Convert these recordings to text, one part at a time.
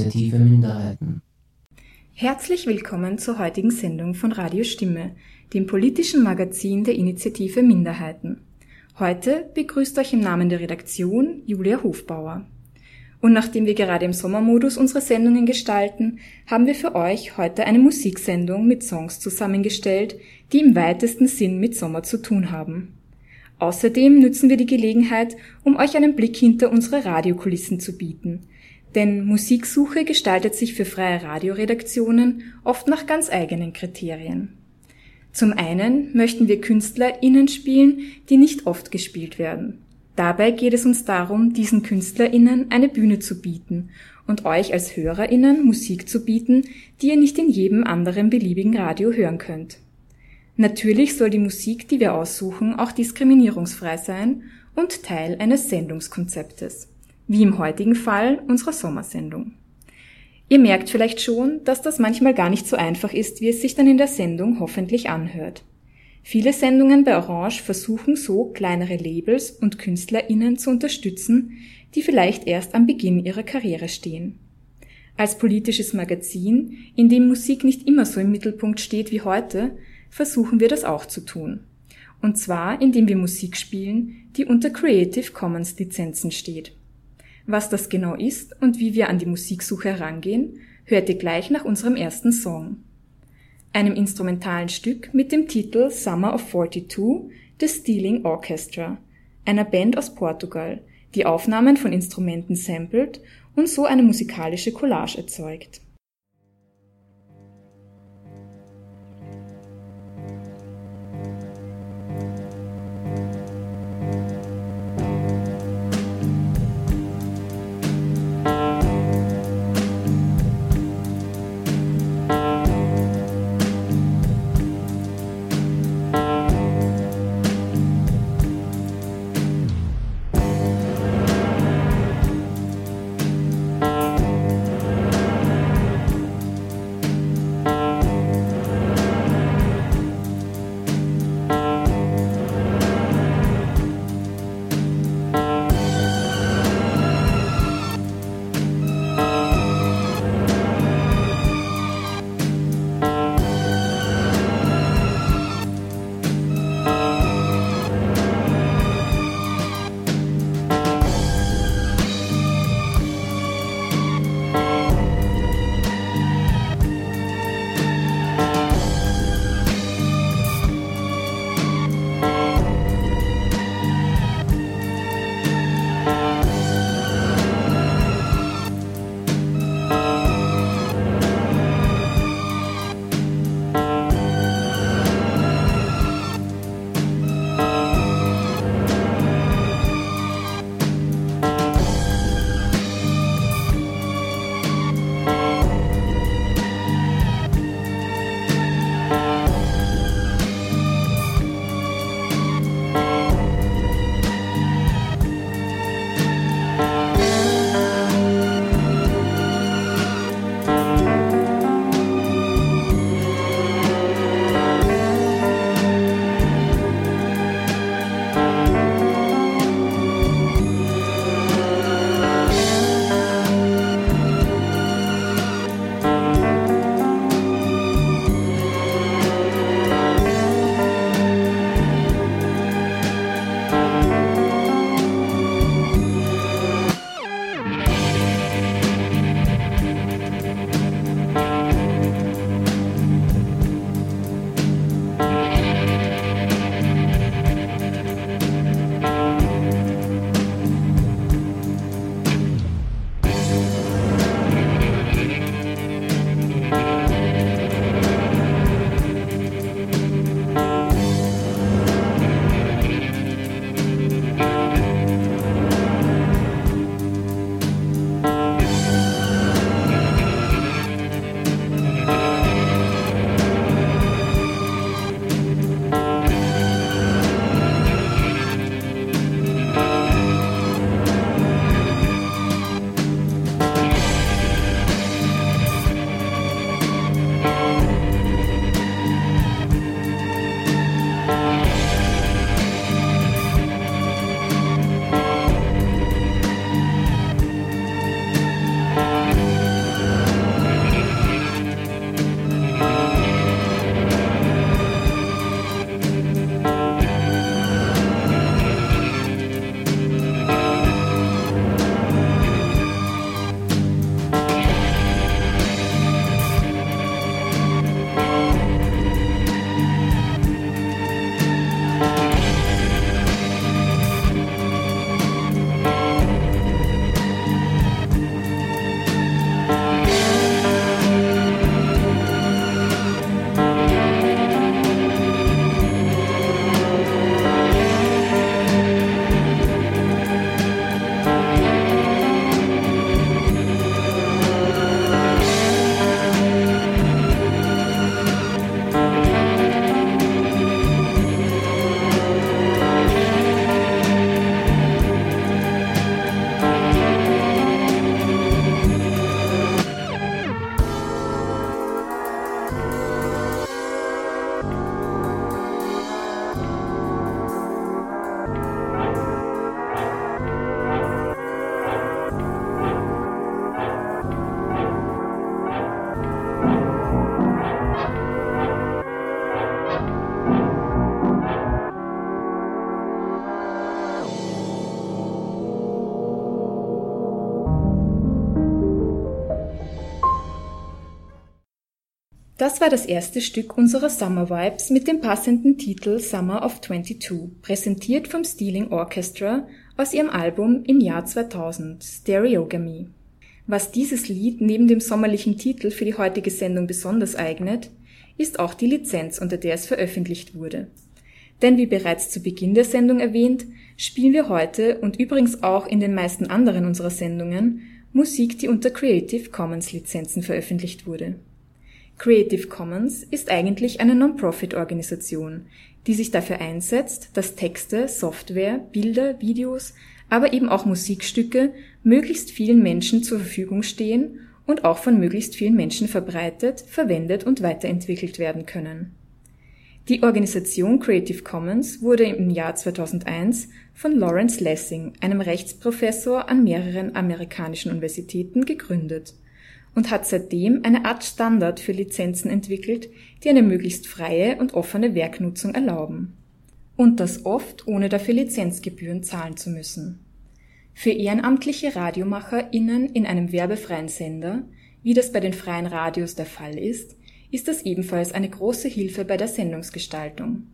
Initiative Minderheiten. Herzlich willkommen zur heutigen Sendung von Radio Stimme, dem politischen Magazin der Initiative Minderheiten. Heute begrüßt euch im Namen der Redaktion Julia Hofbauer. Und nachdem wir gerade im Sommermodus unsere Sendungen gestalten, haben wir für euch heute eine Musiksendung mit Songs zusammengestellt, die im weitesten Sinn mit Sommer zu tun haben. Außerdem nützen wir die Gelegenheit, um euch einen Blick hinter unsere Radiokulissen zu bieten. Denn Musiksuche gestaltet sich für freie Radioredaktionen oft nach ganz eigenen Kriterien. Zum einen möchten wir KünstlerInnen spielen, die nicht oft gespielt werden. Dabei geht es uns darum, diesen KünstlerInnen eine Bühne zu bieten und euch als HörerInnen Musik zu bieten, die ihr nicht in jedem anderen beliebigen Radio hören könnt. Natürlich soll die Musik, die wir aussuchen, auch diskriminierungsfrei sein und Teil eines Sendungskonzeptes, wie im heutigen Fall unserer Sommersendung. Ihr merkt vielleicht schon, dass das manchmal gar nicht so einfach ist, wie es sich dann in der Sendung hoffentlich anhört. Viele Sendungen bei Orange versuchen so, kleinere Labels und KünstlerInnen zu unterstützen, die vielleicht erst am Beginn ihrer Karriere stehen. Als politisches Magazin, in dem Musik nicht immer so im Mittelpunkt steht wie heute, versuchen wir das auch zu tun. Und zwar, indem wir Musik spielen, die unter Creative Commons Lizenzen steht. Was das genau ist und wie wir an die Musiksuche herangehen, hört ihr gleich nach unserem ersten Song. Einem instrumentalen Stück mit dem Titel Summer of 42 The Stealing Orchestra, einer Band aus Portugal, die Aufnahmen von Instrumenten samplet und so eine musikalische Collage erzeugt Das war das erste Stück unserer Summer Vibes mit dem passenden Titel Summer of 22, präsentiert vom Stealing Orchestra aus ihrem Album im Jahr 2000, Stereogamy. Was dieses Lied neben dem sommerlichen Titel für die heutige Sendung besonders eignet, ist auch die Lizenz, unter der es veröffentlicht wurde. Denn wie bereits zu Beginn der Sendung erwähnt, spielen wir heute und übrigens auch in den meisten anderen unserer Sendungen Musik, die unter Creative Commons Lizenzen veröffentlicht wurde. Creative Commons ist eigentlich eine Non-Profit-Organisation, die sich dafür einsetzt, dass Texte, Software, Bilder, Videos, aber eben auch Musikstücke möglichst vielen Menschen zur Verfügung stehen und auch von möglichst vielen Menschen verbreitet, verwendet und weiterentwickelt werden können. Die Organisation Creative Commons wurde im Jahr 2001 von Lawrence Lessing, einem Rechtsprofessor an mehreren amerikanischen Universitäten, gegründet und hat seitdem eine Art Standard für Lizenzen entwickelt, die eine möglichst freie und offene Werknutzung erlauben. Und das oft ohne dafür Lizenzgebühren zahlen zu müssen. Für ehrenamtliche RadiomacherInnen in einem werbefreien Sender, wie das bei den freien Radios der Fall ist, ist das ebenfalls eine große Hilfe bei der Sendungsgestaltung.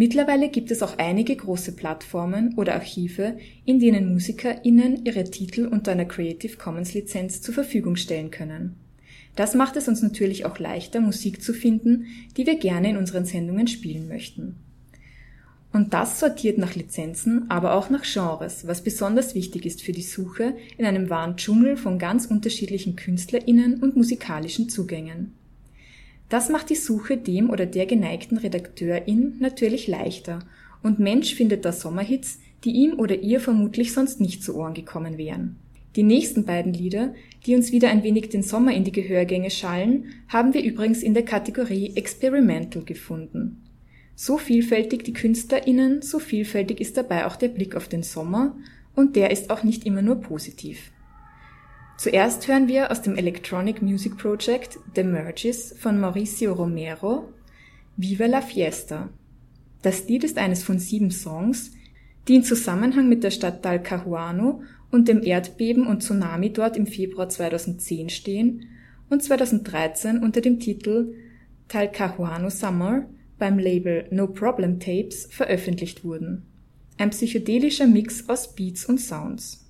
Mittlerweile gibt es auch einige große Plattformen oder Archive, in denen MusikerInnen ihre Titel unter einer Creative Commons Lizenz zur Verfügung stellen können. Das macht es uns natürlich auch leichter, Musik zu finden, die wir gerne in unseren Sendungen spielen möchten. Und das sortiert nach Lizenzen, aber auch nach Genres, was besonders wichtig ist für die Suche in einem wahren Dschungel von ganz unterschiedlichen KünstlerInnen und musikalischen Zugängen. Das macht die Suche dem oder der geneigten Redakteurin natürlich leichter und Mensch findet da Sommerhits, die ihm oder ihr vermutlich sonst nicht zu Ohren gekommen wären. Die nächsten beiden Lieder, die uns wieder ein wenig den Sommer in die Gehörgänge schallen, haben wir übrigens in der Kategorie Experimental gefunden. So vielfältig die KünstlerInnen, so vielfältig ist dabei auch der Blick auf den Sommer und der ist auch nicht immer nur positiv. Zuerst hören wir aus dem Electronic Music Project The Merges von Mauricio Romero Viva la Fiesta. Das Lied ist eines von sieben Songs, die in Zusammenhang mit der Stadt Talcahuano und dem Erdbeben und Tsunami dort im Februar 2010 stehen und 2013 unter dem Titel Talcahuano Summer beim Label No Problem Tapes veröffentlicht wurden. Ein psychedelischer Mix aus Beats und Sounds.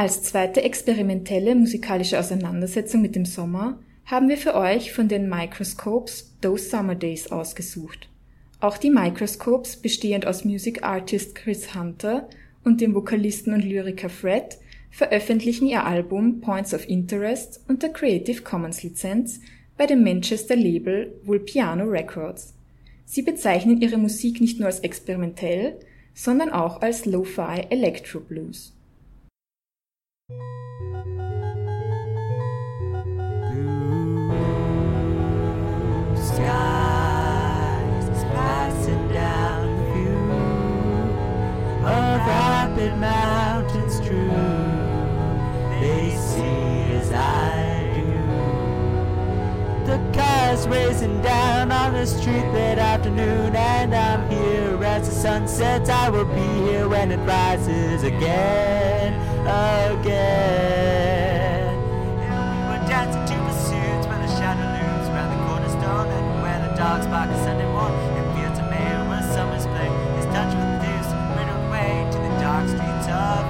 Als zweite experimentelle musikalische Auseinandersetzung mit dem Sommer haben wir für euch von den Microscopes Those Summer Days ausgesucht. Auch die Microscopes, bestehend aus Music Artist Chris Hunter und dem Vokalisten und Lyriker Fred, veröffentlichen ihr Album Points of Interest unter Creative Commons Lizenz bei dem Manchester Label Vulpiano Records. Sie bezeichnen ihre Musik nicht nur als experimentell, sondern auch als Lo-Fi Electro Blues. Mountains true. They see as I do. The cars racing down on the street that afternoon, and I'm here as the sun sets. I will be here when it rises again, again. dogs bark a Sunday morn and fields of May where summer's play His touch with dews, rid way to the dark streets of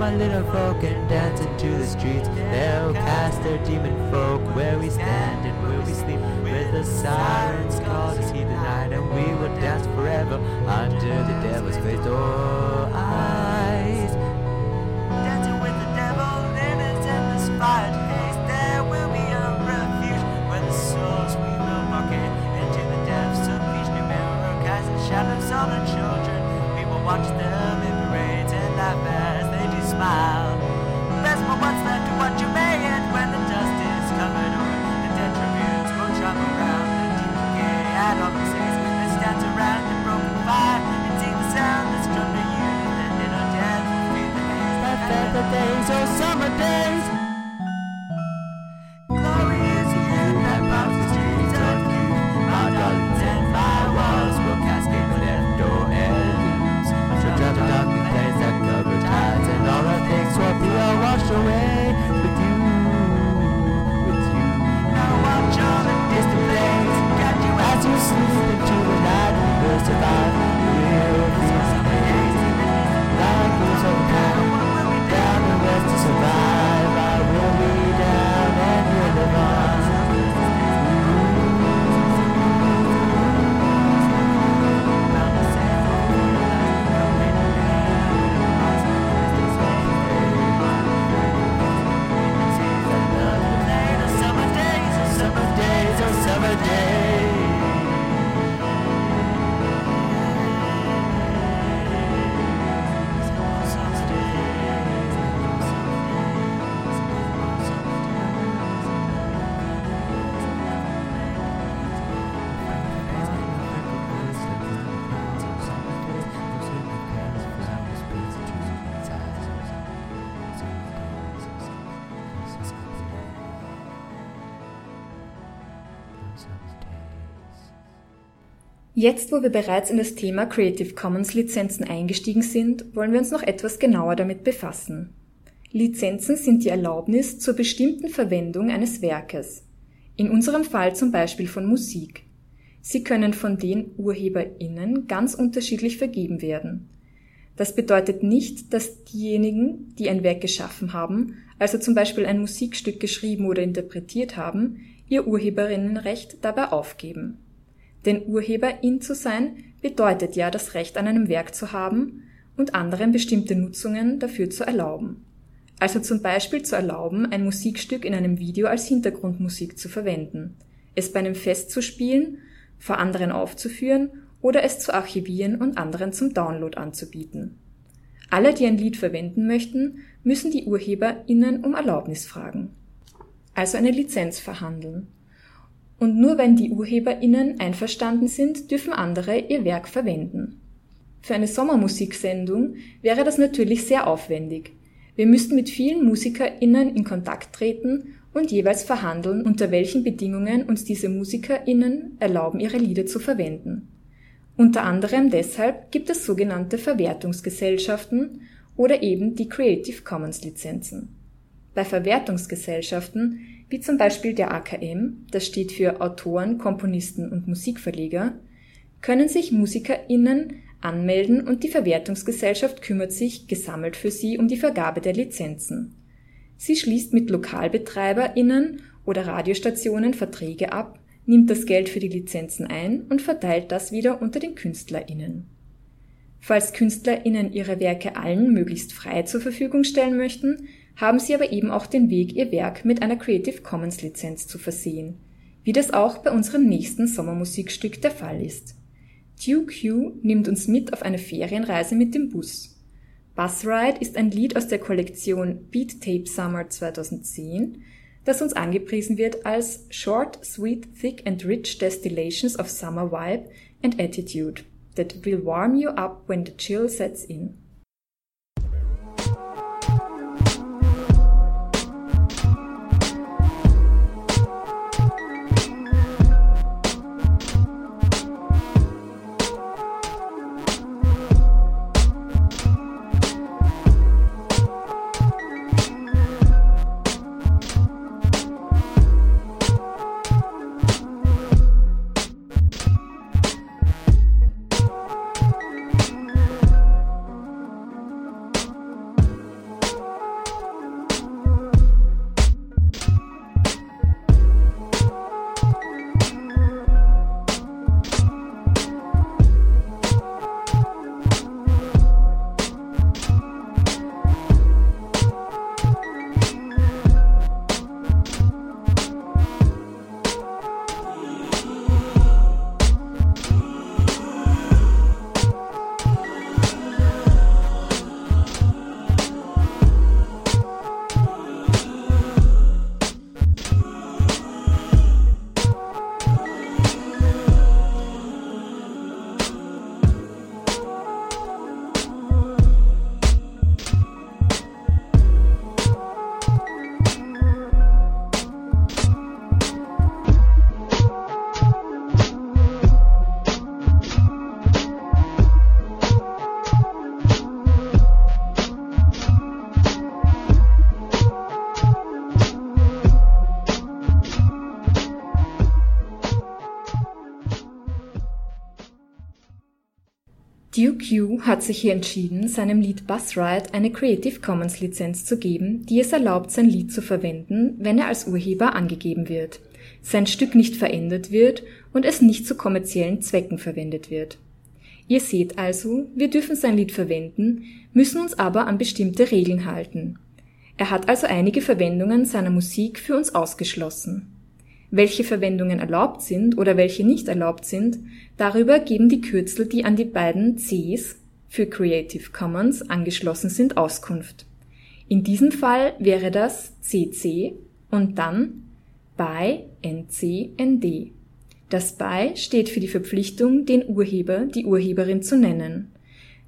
my little folk and dance into the streets. They'll cast their demon folk where we stand and where we sleep. With the sirens call to see the night, and we will dance forever under the devil's face. Oh, eyes. Dancing with the devil in his endless haze. There will be a refuge where the souls we will bucket into the depths of each new mirror, casting shadows on the children Jetzt, wo wir bereits in das Thema Creative Commons Lizenzen eingestiegen sind, wollen wir uns noch etwas genauer damit befassen. Lizenzen sind die Erlaubnis zur bestimmten Verwendung eines Werkes. In unserem Fall zum Beispiel von Musik. Sie können von den UrheberInnen ganz unterschiedlich vergeben werden. Das bedeutet nicht, dass diejenigen, die ein Werk geschaffen haben, also zum Beispiel ein Musikstück geschrieben oder interpretiert haben, ihr Urheberinnenrecht dabei aufgeben. Denn Urheberin zu sein bedeutet ja, das Recht an einem Werk zu haben und anderen bestimmte Nutzungen dafür zu erlauben. Also zum Beispiel zu erlauben, ein Musikstück in einem Video als Hintergrundmusik zu verwenden, es bei einem Fest zu spielen, vor anderen aufzuführen oder es zu archivieren und anderen zum Download anzubieten. Alle, die ein Lied verwenden möchten, müssen die UrheberInnen um Erlaubnis fragen. Also eine Lizenz verhandeln und nur wenn die UrheberInnen einverstanden sind, dürfen andere ihr Werk verwenden. Für eine Sommermusiksendung wäre das natürlich sehr aufwendig. Wir müssten mit vielen MusikerInnen in Kontakt treten und jeweils verhandeln, unter welchen Bedingungen uns diese MusikerInnen erlauben, ihre Lieder zu verwenden. Unter anderem deshalb gibt es sogenannte Verwertungsgesellschaften oder eben die Creative Commons Lizenzen. Bei Verwertungsgesellschaften, wie zum Beispiel der AKM, das steht für Autoren, Komponisten und Musikverleger, können sich MusikerInnen anmelden und die Verwertungsgesellschaft kümmert sich gesammelt für sie um die Vergabe der Lizenzen. Sie schließt mit LokalbetreiberInnen oder Radiostationen Verträge ab, nimmt das Geld für die Lizenzen ein und verteilt das wieder unter den KünstlerInnen. Falls KünstlerInnen ihre Werke allen möglichst frei zur Verfügung stellen möchten, haben sie aber eben auch den Weg, ihr Werk mit einer Creative Commons Lizenz zu versehen, wie das auch bei unserem nächsten Sommermusikstück der Fall ist. Hugh nimmt uns mit auf eine Ferienreise mit dem Bus. Bus Ride ist ein Lied aus der Kollektion Beat Tape Summer 2010, das uns angepriesen wird als Short, Sweet, Thick and Rich Destillations of Summer Vibe and Attitude that will warm you up when the chill sets in. Duke Q hat sich hier entschieden, seinem Lied Bus Ride eine Creative Commons Lizenz zu geben, die es erlaubt, sein Lied zu verwenden, wenn er als Urheber angegeben wird, sein Stück nicht verändert wird und es nicht zu kommerziellen Zwecken verwendet wird. Ihr seht also, wir dürfen sein Lied verwenden, müssen uns aber an bestimmte Regeln halten. Er hat also einige Verwendungen seiner Musik für uns ausgeschlossen. Welche Verwendungen erlaubt sind oder welche nicht erlaubt sind, darüber geben die Kürzel, die an die beiden Cs für Creative Commons angeschlossen sind, Auskunft. In diesem Fall wäre das CC und dann by NC-ND. Das by steht für die Verpflichtung, den Urheber, die Urheberin zu nennen.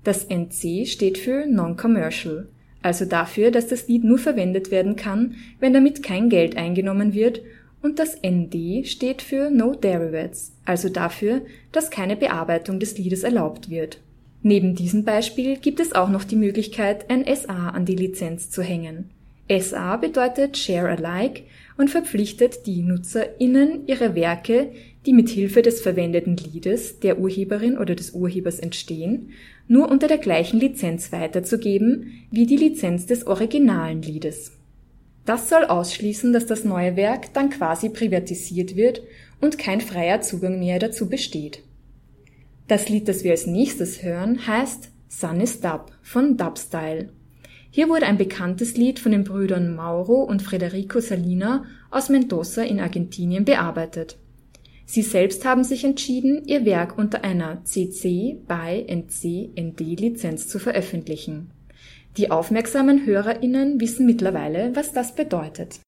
Das NC steht für Non-Commercial, also dafür, dass das Lied nur verwendet werden kann, wenn damit kein Geld eingenommen wird und das ND steht für No Derivates, also dafür, dass keine Bearbeitung des Liedes erlaubt wird. Neben diesem Beispiel gibt es auch noch die Möglichkeit, ein SA an die Lizenz zu hängen. SA bedeutet Share Alike und verpflichtet die NutzerInnen, ihre Werke, die mit Hilfe des verwendeten Liedes, der Urheberin oder des Urhebers entstehen, nur unter der gleichen Lizenz weiterzugeben wie die Lizenz des originalen Liedes. Das soll ausschließen, dass das neue Werk dann quasi privatisiert wird und kein freier Zugang mehr dazu besteht. Das Lied, das wir als nächstes hören, heißt Sun is Dub von Dubstyle. Hier wurde ein bekanntes Lied von den Brüdern Mauro und Federico Salina aus Mendoza in Argentinien bearbeitet. Sie selbst haben sich entschieden, ihr Werk unter einer CC by NC ND Lizenz zu veröffentlichen. Die aufmerksamen HörerInnen wissen mittlerweile, was das bedeutet.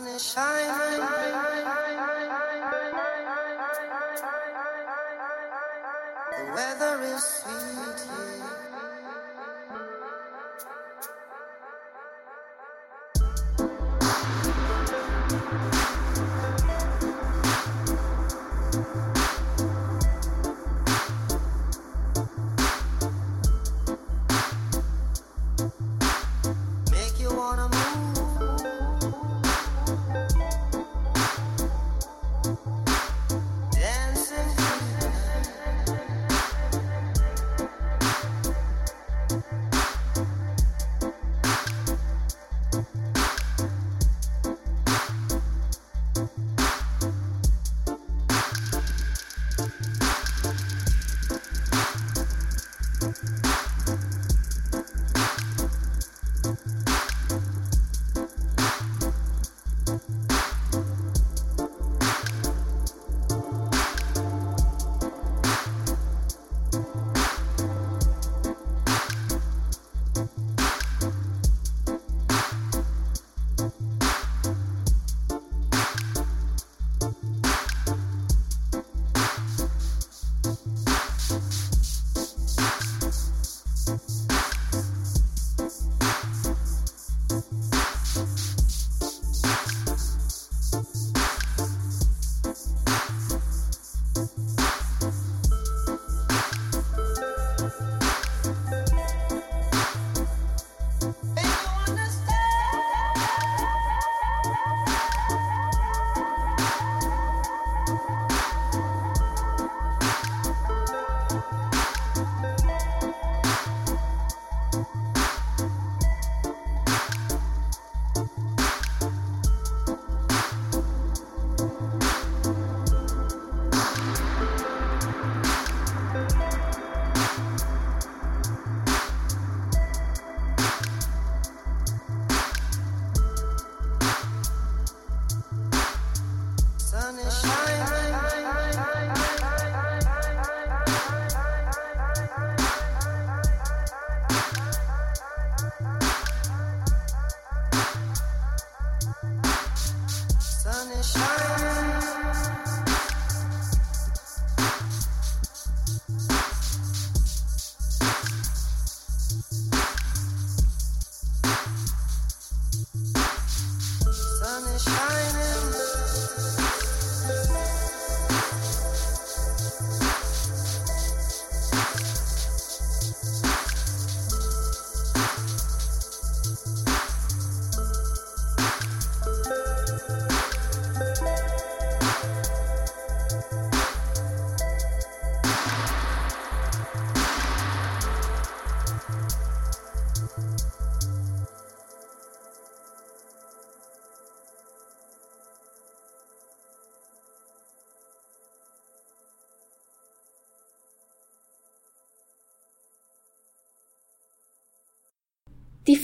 sun is shining.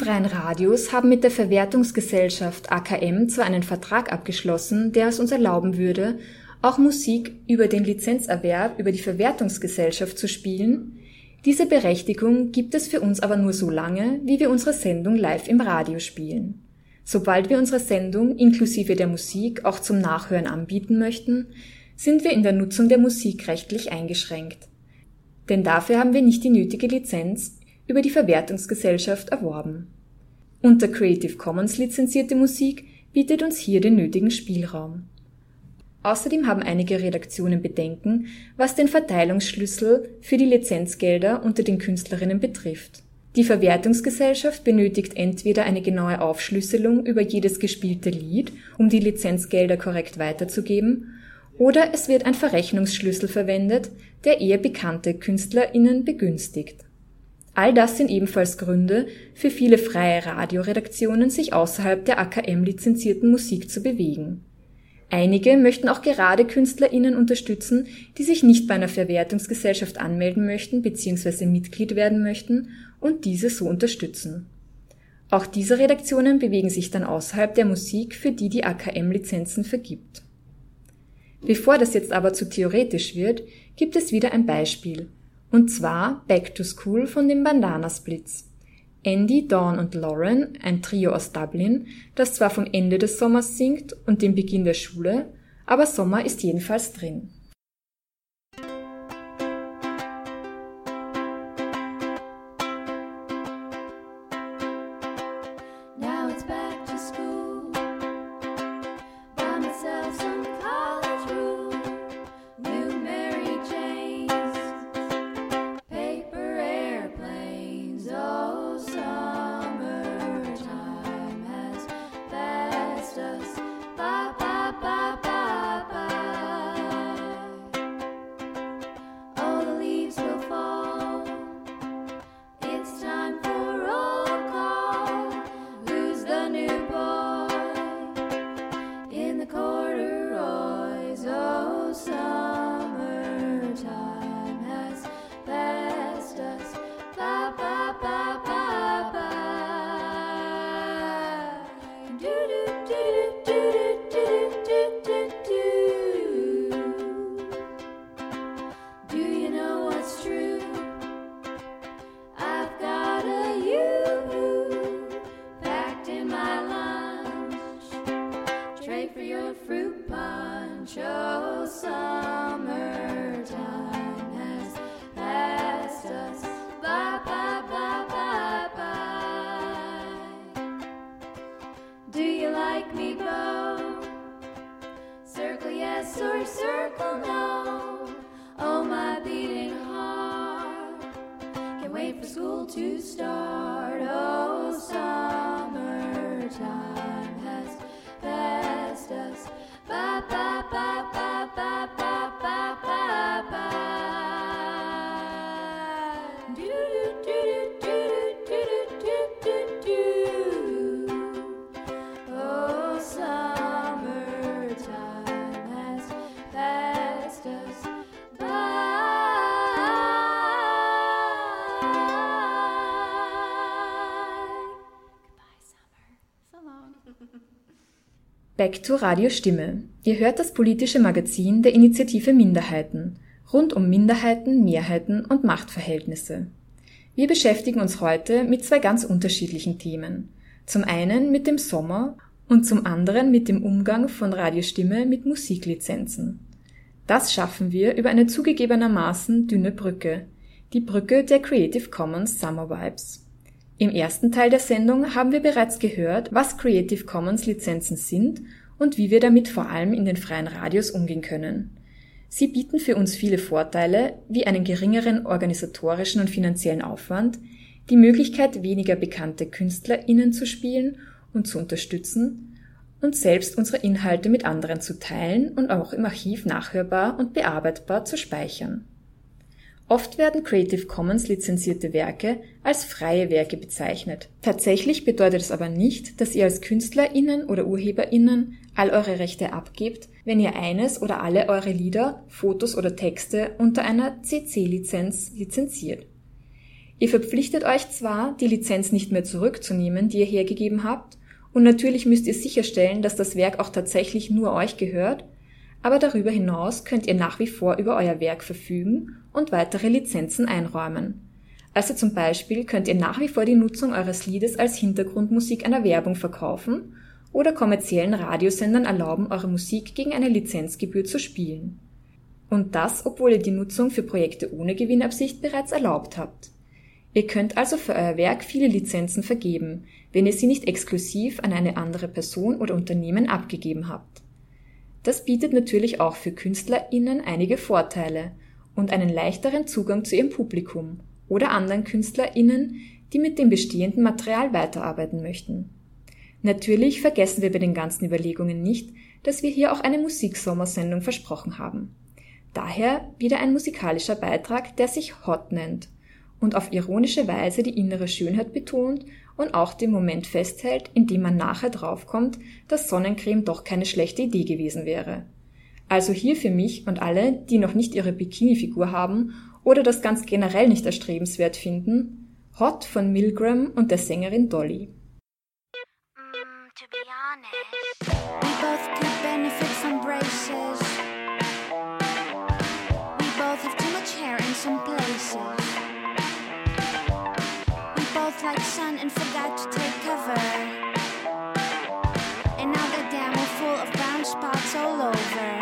Freien Radios haben mit der Verwertungsgesellschaft AKM zwar einen Vertrag abgeschlossen, der es uns erlauben würde, auch Musik über den Lizenzerwerb über die Verwertungsgesellschaft zu spielen. Diese Berechtigung gibt es für uns aber nur so lange, wie wir unsere Sendung live im Radio spielen. Sobald wir unsere Sendung inklusive der Musik auch zum Nachhören anbieten möchten, sind wir in der Nutzung der Musik rechtlich eingeschränkt. Denn dafür haben wir nicht die nötige Lizenz über die Verwertungsgesellschaft erworben. Unter Creative Commons lizenzierte Musik bietet uns hier den nötigen Spielraum. Außerdem haben einige Redaktionen Bedenken, was den Verteilungsschlüssel für die Lizenzgelder unter den Künstlerinnen betrifft. Die Verwertungsgesellschaft benötigt entweder eine genaue Aufschlüsselung über jedes gespielte Lied, um die Lizenzgelder korrekt weiterzugeben, oder es wird ein Verrechnungsschlüssel verwendet, der eher bekannte KünstlerInnen begünstigt. All das sind ebenfalls Gründe für viele freie Radioredaktionen, sich außerhalb der AKM lizenzierten Musik zu bewegen. Einige möchten auch gerade KünstlerInnen unterstützen, die sich nicht bei einer Verwertungsgesellschaft anmelden möchten bzw. Mitglied werden möchten und diese so unterstützen. Auch diese Redaktionen bewegen sich dann außerhalb der Musik, für die die AKM Lizenzen vergibt. Bevor das jetzt aber zu theoretisch wird, gibt es wieder ein Beispiel. Und zwar Back to School von den Bandana Splits. Andy, Dawn und Lauren, ein Trio aus Dublin, das zwar vom Ende des Sommers singt und dem Beginn der Schule, aber Sommer ist jedenfalls drin. Back to Radio Stimme. Ihr hört das politische Magazin der Initiative Minderheiten. Rund um Minderheiten, Mehrheiten und Machtverhältnisse. Wir beschäftigen uns heute mit zwei ganz unterschiedlichen Themen. Zum einen mit dem Sommer und zum anderen mit dem Umgang von Radiostimme mit Musiklizenzen. Das schaffen wir über eine zugegebenermaßen dünne Brücke. Die Brücke der Creative Commons Summer Vibes. Im ersten Teil der Sendung haben wir bereits gehört, was Creative Commons Lizenzen sind und wie wir damit vor allem in den freien Radios umgehen können. Sie bieten für uns viele Vorteile, wie einen geringeren organisatorischen und finanziellen Aufwand, die Möglichkeit, weniger bekannte KünstlerInnen zu spielen und zu unterstützen und selbst unsere Inhalte mit anderen zu teilen und auch im Archiv nachhörbar und bearbeitbar zu speichern. Oft werden Creative Commons lizenzierte Werke als freie Werke bezeichnet. Tatsächlich bedeutet es aber nicht, dass ihr als KünstlerInnen oder UrheberInnen all eure Rechte abgebt, wenn ihr eines oder alle eure Lieder, Fotos oder Texte unter einer CC-Lizenz lizenziert. Ihr verpflichtet euch zwar, die Lizenz nicht mehr zurückzunehmen, die ihr hergegeben habt, und natürlich müsst ihr sicherstellen, dass das Werk auch tatsächlich nur euch gehört, aber darüber hinaus könnt ihr nach wie vor über euer Werk verfügen und weitere Lizenzen einräumen. Also zum Beispiel könnt ihr nach wie vor die Nutzung eures Liedes als Hintergrundmusik einer Werbung verkaufen oder kommerziellen Radiosendern erlauben, eure Musik gegen eine Lizenzgebühr zu spielen. Und das, obwohl ihr die Nutzung für Projekte ohne Gewinnabsicht bereits erlaubt habt. Ihr könnt also für euer Werk viele Lizenzen vergeben, wenn ihr sie nicht exklusiv an eine andere Person oder Unternehmen abgegeben habt. Das bietet natürlich auch für KünstlerInnen einige Vorteile und einen leichteren Zugang zu ihrem Publikum oder anderen KünstlerInnen, die mit dem bestehenden Material weiterarbeiten möchten. Natürlich vergessen wir bei den ganzen Überlegungen nicht, dass wir hier auch eine Musiksommersendung versprochen haben. Daher wieder ein musikalischer Beitrag, der sich Hot nennt und auf ironische Weise die innere Schönheit betont und auch den Moment festhält, in dem man nachher draufkommt, dass Sonnencreme doch keine schlechte Idee gewesen wäre. Also hier für mich und alle, die noch nicht ihre Bikini-Figur haben oder das ganz generell nicht erstrebenswert finden, Hot von Milgram und der Sängerin Dolly. Mm, to be like sun and forgot to take cover. And now the dam is full of brown spots all over.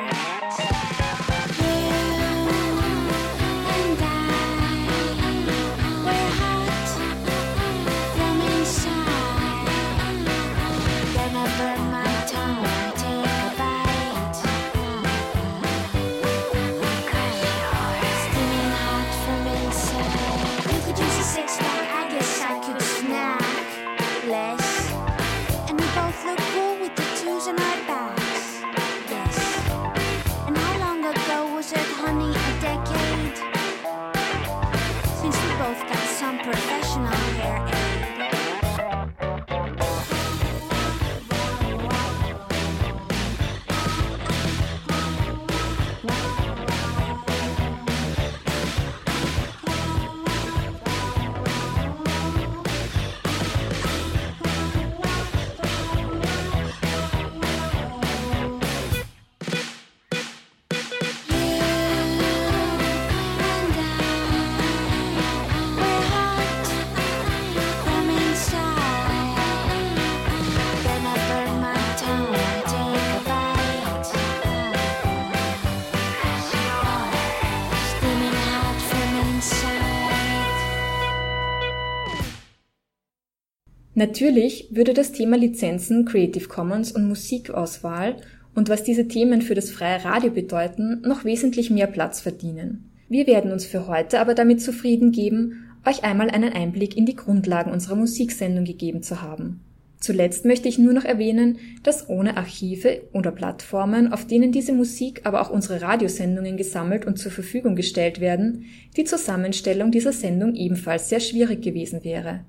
Natürlich würde das Thema Lizenzen, Creative Commons und Musikauswahl und was diese Themen für das freie Radio bedeuten, noch wesentlich mehr Platz verdienen. Wir werden uns für heute aber damit zufrieden geben, euch einmal einen Einblick in die Grundlagen unserer Musiksendung gegeben zu haben. Zuletzt möchte ich nur noch erwähnen, dass ohne Archive oder Plattformen, auf denen diese Musik, aber auch unsere Radiosendungen gesammelt und zur Verfügung gestellt werden, die Zusammenstellung dieser Sendung ebenfalls sehr schwierig gewesen wäre.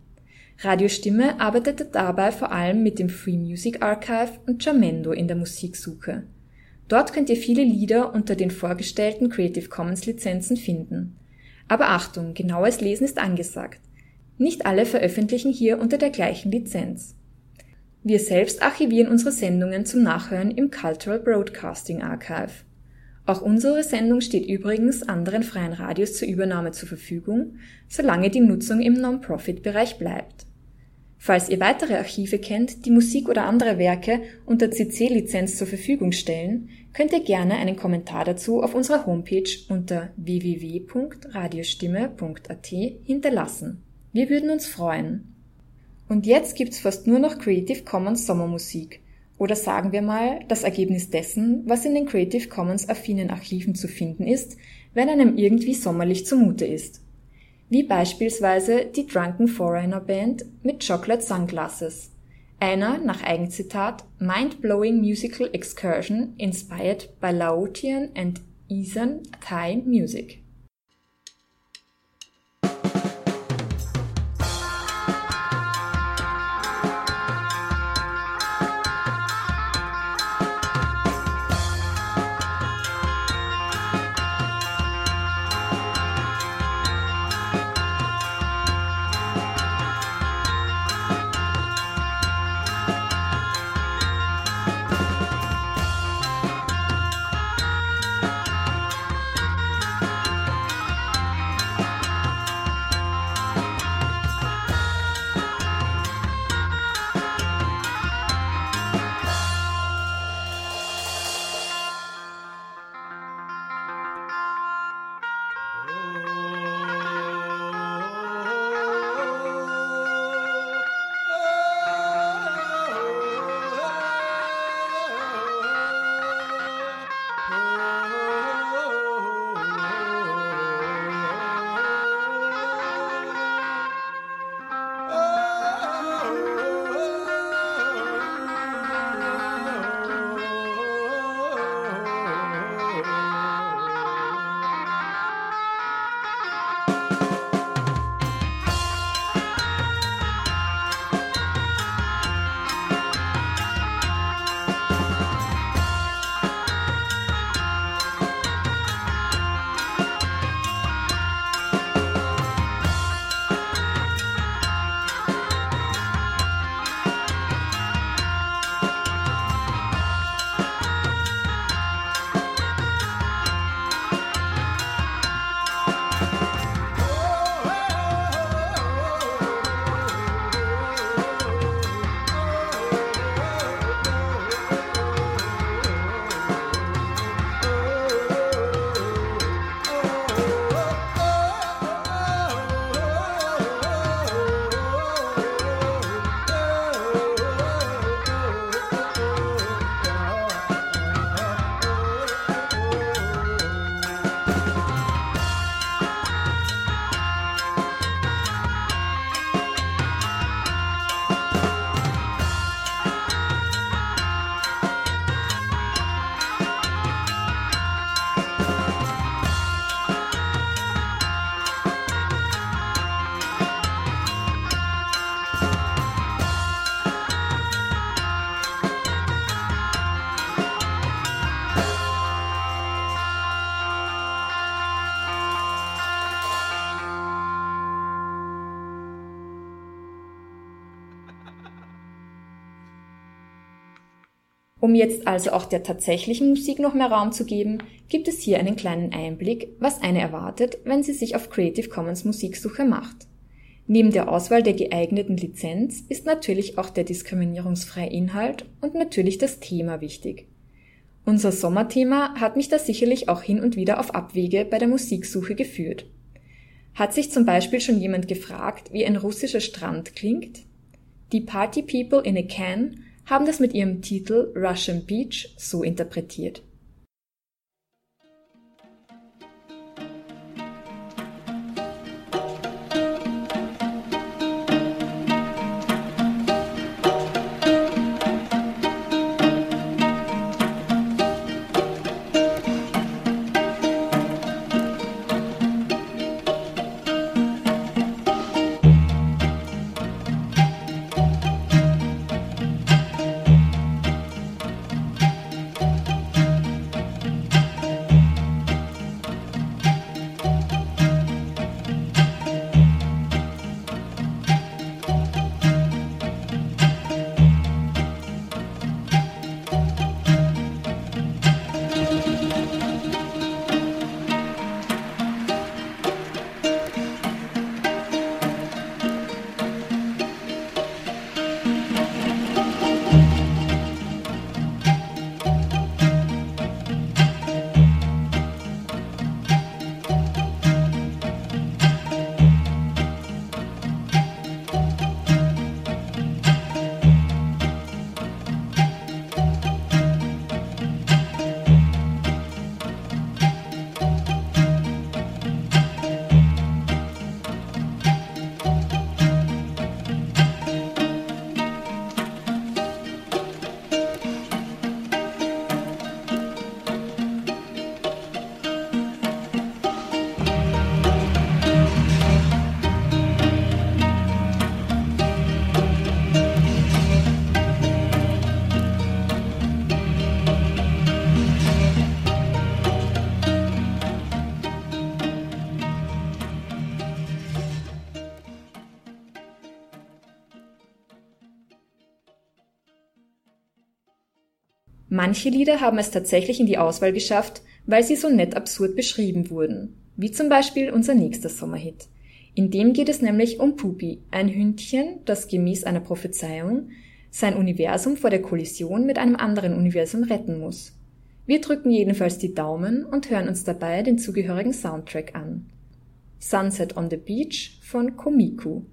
Radio Stimme arbeitete dabei vor allem mit dem Free Music Archive und Jamendo in der Musiksuche. Dort könnt ihr viele Lieder unter den vorgestellten Creative Commons Lizenzen finden. Aber Achtung, genaues Lesen ist angesagt. Nicht alle veröffentlichen hier unter der gleichen Lizenz. Wir selbst archivieren unsere Sendungen zum Nachhören im Cultural Broadcasting Archive. Auch unsere Sendung steht übrigens anderen freien Radios zur Übernahme zur Verfügung, solange die Nutzung im Non-Profit-Bereich bleibt. Falls ihr weitere Archive kennt, die Musik oder andere Werke unter CC-Lizenz zur Verfügung stellen, könnt ihr gerne einen Kommentar dazu auf unserer Homepage unter www.radiostimme.at hinterlassen. Wir würden uns freuen. Und jetzt gibt's fast nur noch Creative Commons Sommermusik. Oder sagen wir mal, das Ergebnis dessen, was in den Creative Commons affinen Archiven zu finden ist, wenn einem irgendwie sommerlich zumute ist. Wie beispielsweise die Drunken Foreigner Band mit Chocolate Sunglasses. Einer, nach Eigenzitat, mind-blowing musical excursion inspired by Laotian and Eastern Thai music. Um jetzt also auch der tatsächlichen Musik noch mehr Raum zu geben, gibt es hier einen kleinen Einblick, was eine erwartet, wenn sie sich auf Creative Commons Musiksuche macht. Neben der Auswahl der geeigneten Lizenz ist natürlich auch der diskriminierungsfreie Inhalt und natürlich das Thema wichtig. Unser Sommerthema hat mich da sicherlich auch hin und wieder auf Abwege bei der Musiksuche geführt. Hat sich zum Beispiel schon jemand gefragt, wie ein russischer Strand klingt? Die Party People in a Can haben das mit ihrem Titel Russian Beach so interpretiert. Manche Lieder haben es tatsächlich in die Auswahl geschafft, weil sie so nett absurd beschrieben wurden, wie zum Beispiel unser nächster Sommerhit. In dem geht es nämlich um Pupi, ein Hündchen, das gemäß einer Prophezeiung sein Universum vor der Kollision mit einem anderen Universum retten muss. Wir drücken jedenfalls die Daumen und hören uns dabei den zugehörigen Soundtrack an. Sunset on the Beach von Komiku.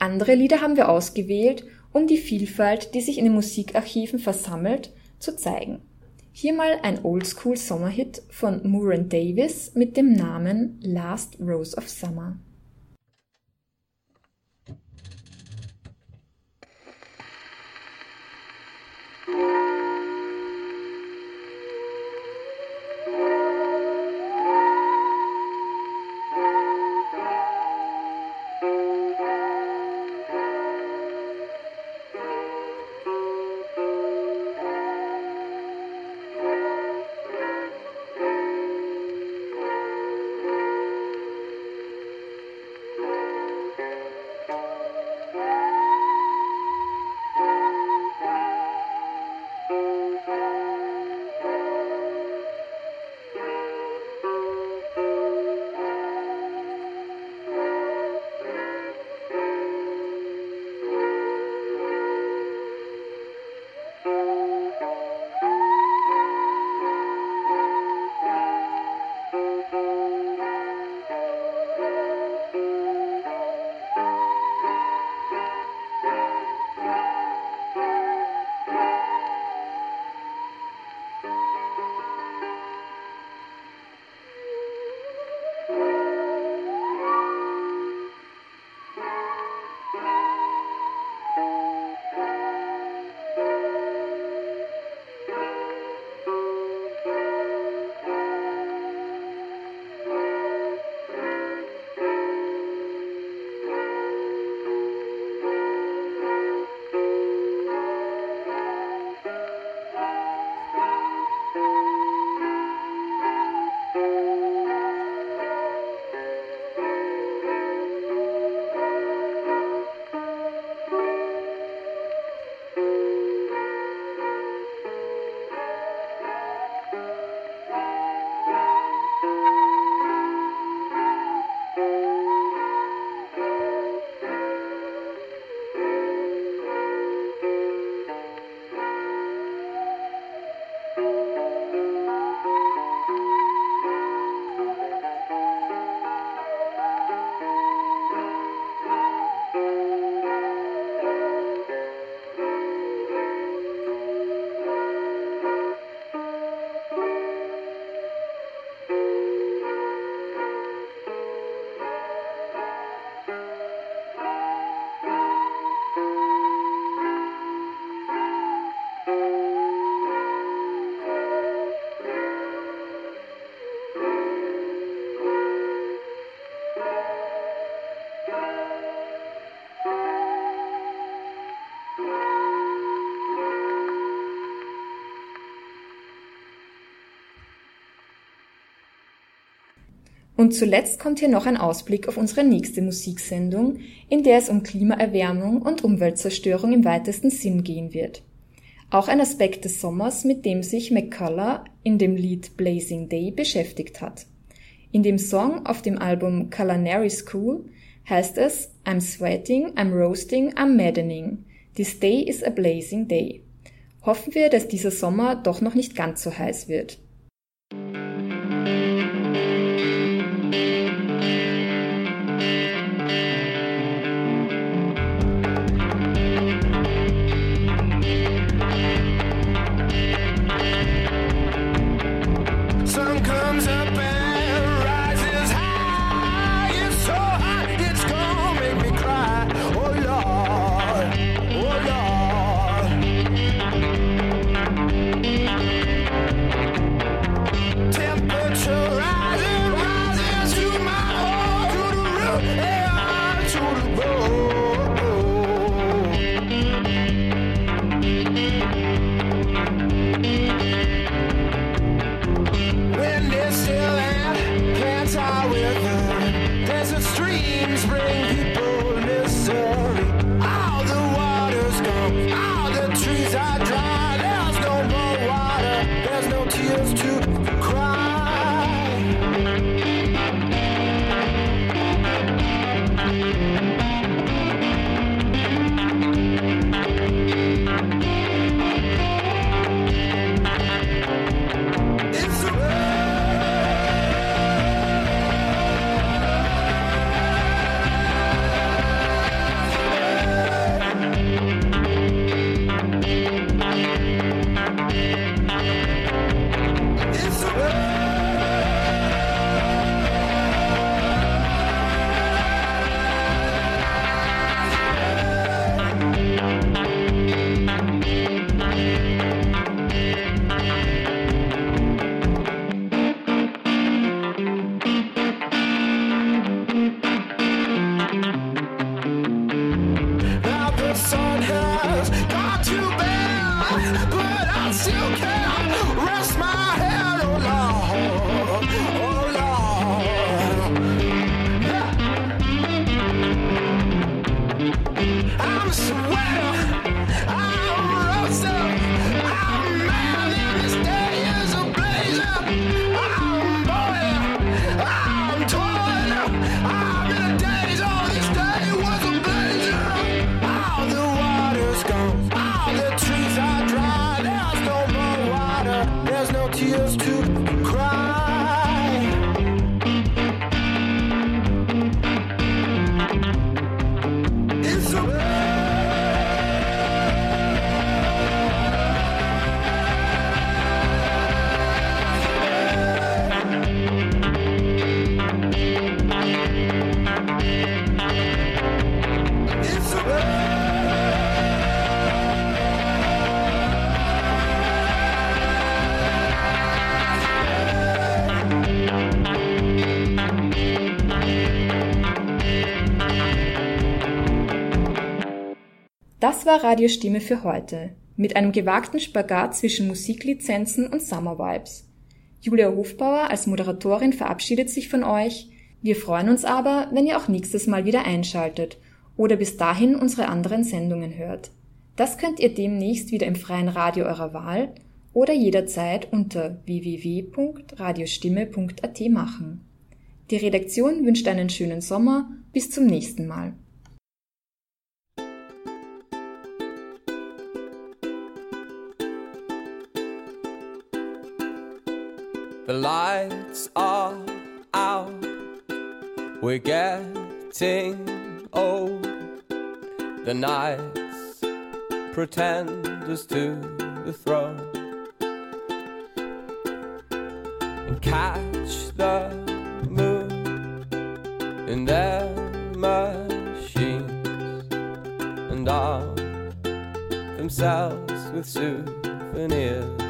Andere Lieder haben wir ausgewählt, um die Vielfalt, die sich in den Musikarchiven versammelt, zu zeigen. Hier mal ein Oldschool Sommerhit von Murren Davis mit dem Namen Last Rose of Summer. Und zuletzt kommt hier noch ein Ausblick auf unsere nächste Musiksendung, in der es um Klimaerwärmung und Umweltzerstörung im weitesten Sinn gehen wird. Auch ein Aspekt des Sommers, mit dem sich McCullough in dem Lied Blazing Day beschäftigt hat. In dem Song auf dem Album Culinary School heißt es I'm sweating, I'm roasting, I'm maddening. This day is a blazing day. Hoffen wir, dass dieser Sommer doch noch nicht ganz so heiß wird. War Radiostimme für heute, mit einem gewagten Spagat zwischen Musiklizenzen und Summer Vibes. Julia Hofbauer als Moderatorin verabschiedet sich von euch. Wir freuen uns aber, wenn ihr auch nächstes Mal wieder einschaltet oder bis dahin unsere anderen Sendungen hört. Das könnt ihr demnächst wieder im freien Radio eurer Wahl oder jederzeit unter www.radiostimme.at machen. Die Redaktion wünscht einen schönen Sommer. Bis zum nächsten Mal. The lights are out. We're getting old. The knights pretend us to the throne. And catch the moon in their machines and arm themselves with souvenirs.